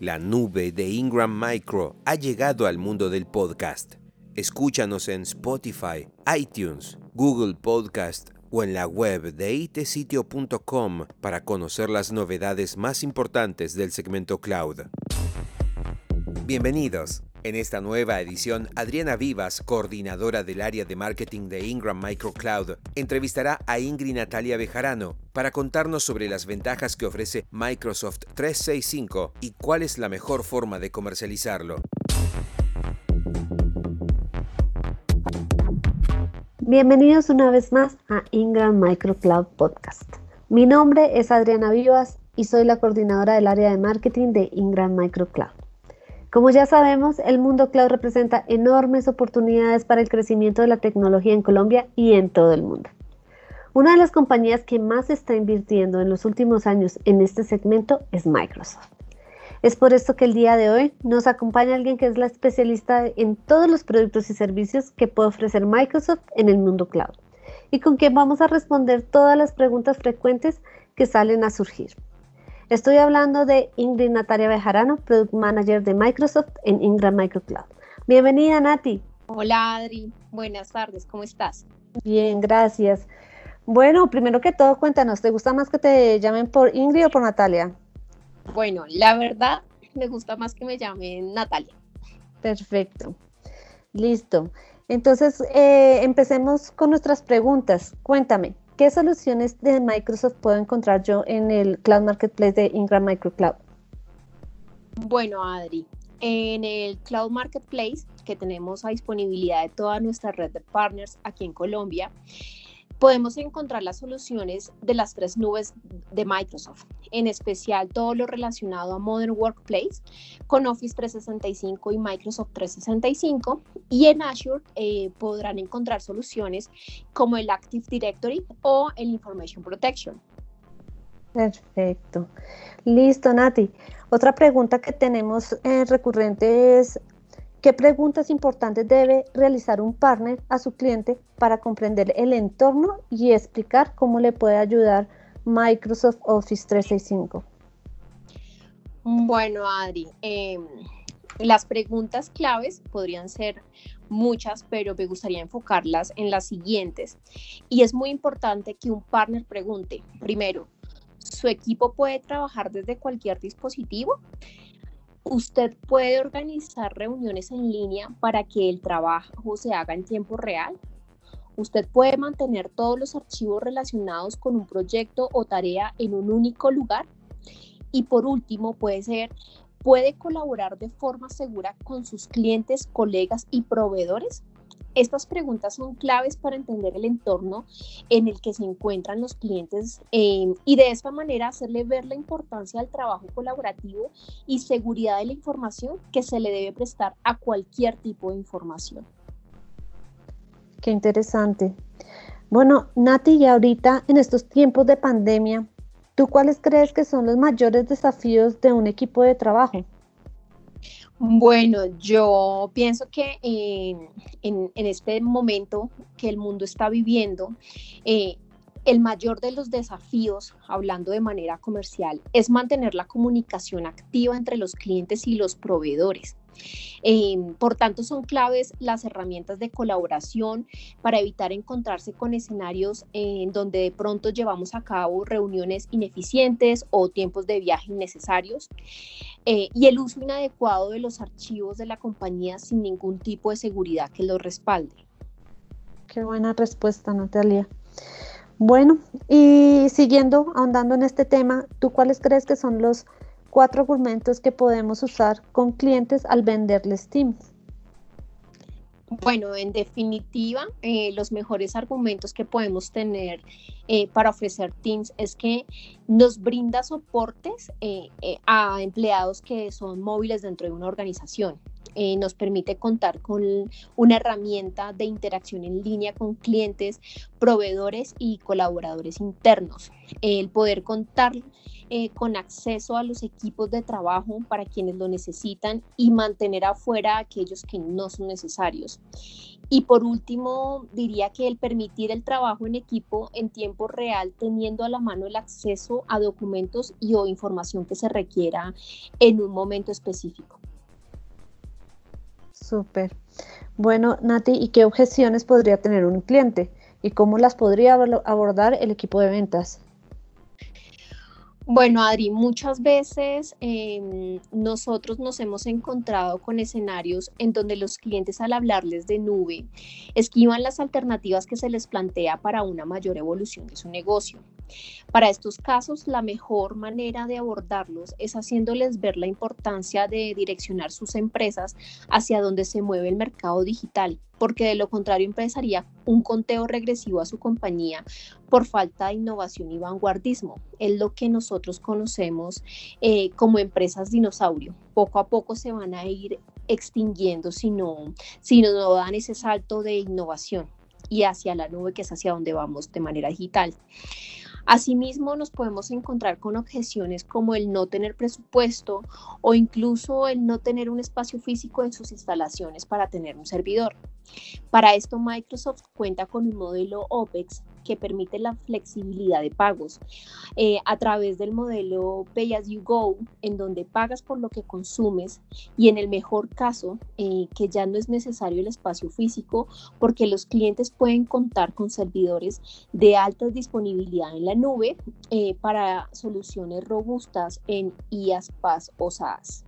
La nube de Ingram Micro ha llegado al mundo del podcast. Escúchanos en Spotify, iTunes, Google Podcast o en la web de itesitio.com para conocer las novedades más importantes del segmento cloud. Bienvenidos. En esta nueva edición, Adriana Vivas, coordinadora del área de marketing de Ingram Micro Cloud, entrevistará a Ingrid Natalia Bejarano para contarnos sobre las ventajas que ofrece Microsoft 365 y cuál es la mejor forma de comercializarlo. Bienvenidos una vez más a Ingram Micro Cloud Podcast. Mi nombre es Adriana Vivas y soy la coordinadora del área de marketing de Ingram Micro Cloud. Como ya sabemos, el mundo cloud representa enormes oportunidades para el crecimiento de la tecnología en Colombia y en todo el mundo. Una de las compañías que más está invirtiendo en los últimos años en este segmento es Microsoft. Es por esto que el día de hoy nos acompaña alguien que es la especialista en todos los productos y servicios que puede ofrecer Microsoft en el mundo cloud y con quien vamos a responder todas las preguntas frecuentes que salen a surgir. Estoy hablando de Ingrid Natalia Bejarano, Product Manager de Microsoft en Ingram Micro Cloud. Bienvenida, Nati. Hola, Adri. Buenas tardes, ¿cómo estás? Bien, gracias. Bueno, primero que todo, cuéntanos, ¿te gusta más que te llamen por Ingrid o por Natalia? Bueno, la verdad, me gusta más que me llamen Natalia. Perfecto. Listo. Entonces, eh, empecemos con nuestras preguntas. Cuéntame, ¿Qué soluciones de Microsoft puedo encontrar yo en el Cloud Marketplace de Ingram Micro Cloud? Bueno, Adri, en el Cloud Marketplace que tenemos a disponibilidad de toda nuestra red de partners aquí en Colombia, podemos encontrar las soluciones de las tres nubes de Microsoft, en especial todo lo relacionado a Modern Workplace con Office 365 y Microsoft 365 y en Azure eh, podrán encontrar soluciones como el Active Directory o el Information Protection. Perfecto. Listo, Nati. Otra pregunta que tenemos eh, recurrente es, ¿Qué preguntas importantes debe realizar un partner a su cliente para comprender el entorno y explicar cómo le puede ayudar Microsoft Office 365? Bueno, Adri, em, las preguntas claves podrían ser muchas, pero me gustaría enfocarlas en las siguientes. Y es muy importante que un partner pregunte, primero, ¿su equipo puede trabajar desde cualquier dispositivo? Usted puede organizar reuniones en línea para que el trabajo se haga en tiempo real. Usted puede mantener todos los archivos relacionados con un proyecto o tarea en un único lugar. Y por último, puede colaborar de forma segura con sus clientes, colegas y proveedores. Estas preguntas son claves para entender el entorno en el que se encuentran los clientes eh, y de esta manera hacerle ver la importancia del trabajo colaborativo y seguridad de la información que se le debe prestar a cualquier tipo de información. Qué interesante. Bueno, Nati, y ahorita en estos tiempos de pandemia, ¿tú cuáles crees que son los mayores desafíos de un equipo de trabajo? Bueno, yo pienso que en, este momento que el mundo está viviendo, eh, el mayor de los desafíos, hablando de manera comercial, es mantener la comunicación activa entre los clientes y los proveedores. Em, por tanto, son claves las herramientas de colaboración para evitar encontrarse con escenarios en donde de pronto llevamos a cabo reuniones ineficientes o tiempos de viaje innecesarios eh, y el uso inadecuado de los archivos de la compañía sin ningún tipo de seguridad que los respalde. Qué buena respuesta, Natalia. Bueno, y siguiendo ahondando en este tema, ¿tú cuáles crees que son los cuatro argumentos que podemos usar con clientes al venderles Teams. Bueno, en definitiva, eh, los mejores argumentos que podemos tener eh, para ofrecer Teams es que nos brinda soportes eh, a empleados que son móviles dentro de una organización. Eh, nos permite contar con una herramienta de interacción en línea con clientes, proveedores y colaboradores internos. El poder contar eh, con acceso a los equipos de trabajo para quienes lo necesitan y mantener afuera a aquellos que no son necesarios. Y por último, diría que el permitir el trabajo en equipo en tiempo real, teniendo a la mano el acceso a documentos y o información que se requiera en un momento específico. Súper. Bueno, Nati, ¿y qué objeciones podría tener un cliente? ¿Y cómo las podría abordar el equipo de ventas? Bueno, Adri, muchas veces em, nosotros nos hemos encontrado con escenarios en donde los clientes al hablarles de nube esquivan las alternativas que se les plantea para una mayor evolución de su negocio. Para estos casos, la mejor manera de abordarlos es haciéndoles ver la importancia de direccionar sus empresas hacia donde se mueve el mercado digital, porque de lo contrario empezaría un conteo regresivo a su compañía por falta de innovación y vanguardismo. Es lo que nosotros conocemos eh, como empresas dinosaurio. Poco a poco se van a ir extinguiendo si no, si no dan ese salto de innovación y hacia la nube, que es hacia donde vamos de manera digital. Asimismo, nos podemos encontrar con objeciones como el no tener presupuesto o incluso el no tener un espacio físico en sus instalaciones para tener un servidor. Para esto, Microsoft cuenta con un modelo OPEX que permite la flexibilidad de pagos eh, a través del modelo Pay as you go, en donde pagas por lo que consumes y en el mejor caso eh, que ya no es necesario el espacio físico porque los clientes pueden contar con servidores de alta disponibilidad en la nube eh, para soluciones robustas en IaaS, PaaS o SaaS.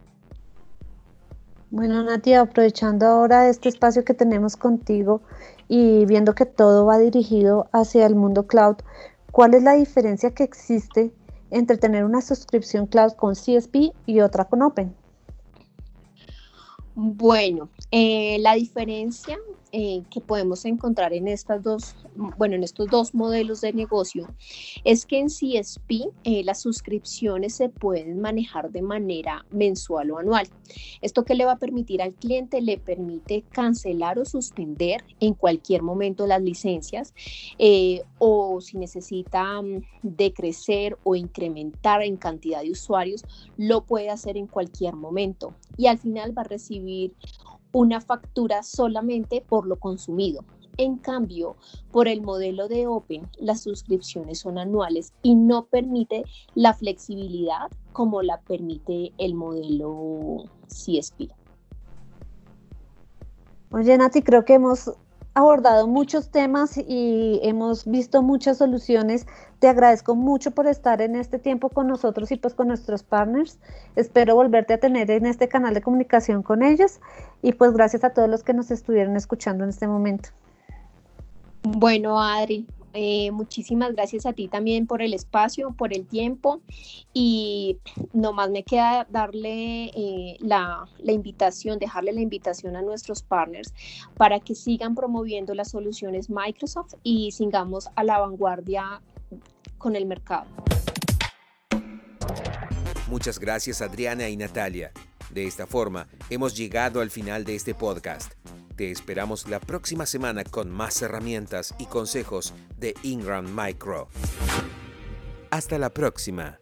Bueno, Nati, aprovechando ahora este espacio que tenemos contigo y viendo que todo va dirigido hacia el mundo cloud, ¿cuál es la diferencia que existe entre tener una suscripción cloud con CSP y otra con Open? Bueno, eh, la diferencia eh, que podemos encontrar en estas dos, bueno, en estos dos modelos de negocio es que en CSP eh, las suscripciones se pueden manejar de manera mensual o anual. Esto que le va a permitir al cliente le permite cancelar o suspender en cualquier momento las licencias o si necesita mm, decrecer o incrementar en cantidad de usuarios, lo puede hacer en cualquier momento y al final va a recibir una factura solamente por lo consumido. En cambio, por el modelo de Open, las suscripciones son anuales y no permite la flexibilidad como la permite el modelo CSP. Oye, Nati, creo que hemos abordado muchos temas y hemos visto muchas soluciones. Te agradezco mucho por estar en este tiempo con nosotros y pues con nuestros partners. Espero volverte a tener en este canal de comunicación con ellos y pues gracias a todos los que nos estuvieron escuchando en este momento. Bueno, Adri, eh, muchísimas gracias a ti también por el espacio, por el tiempo y nomás me queda darle eh, la, la, invitación, dejarle la invitación a nuestros partners para que sigan promoviendo las soluciones Microsoft y sigamos a la vanguardia con el mercado. Muchas gracias Adriana y Natalia. De esta forma, hemos llegado al final de este podcast. Te esperamos la próxima semana con más herramientas y consejos de Ingram Micro. Hasta la próxima.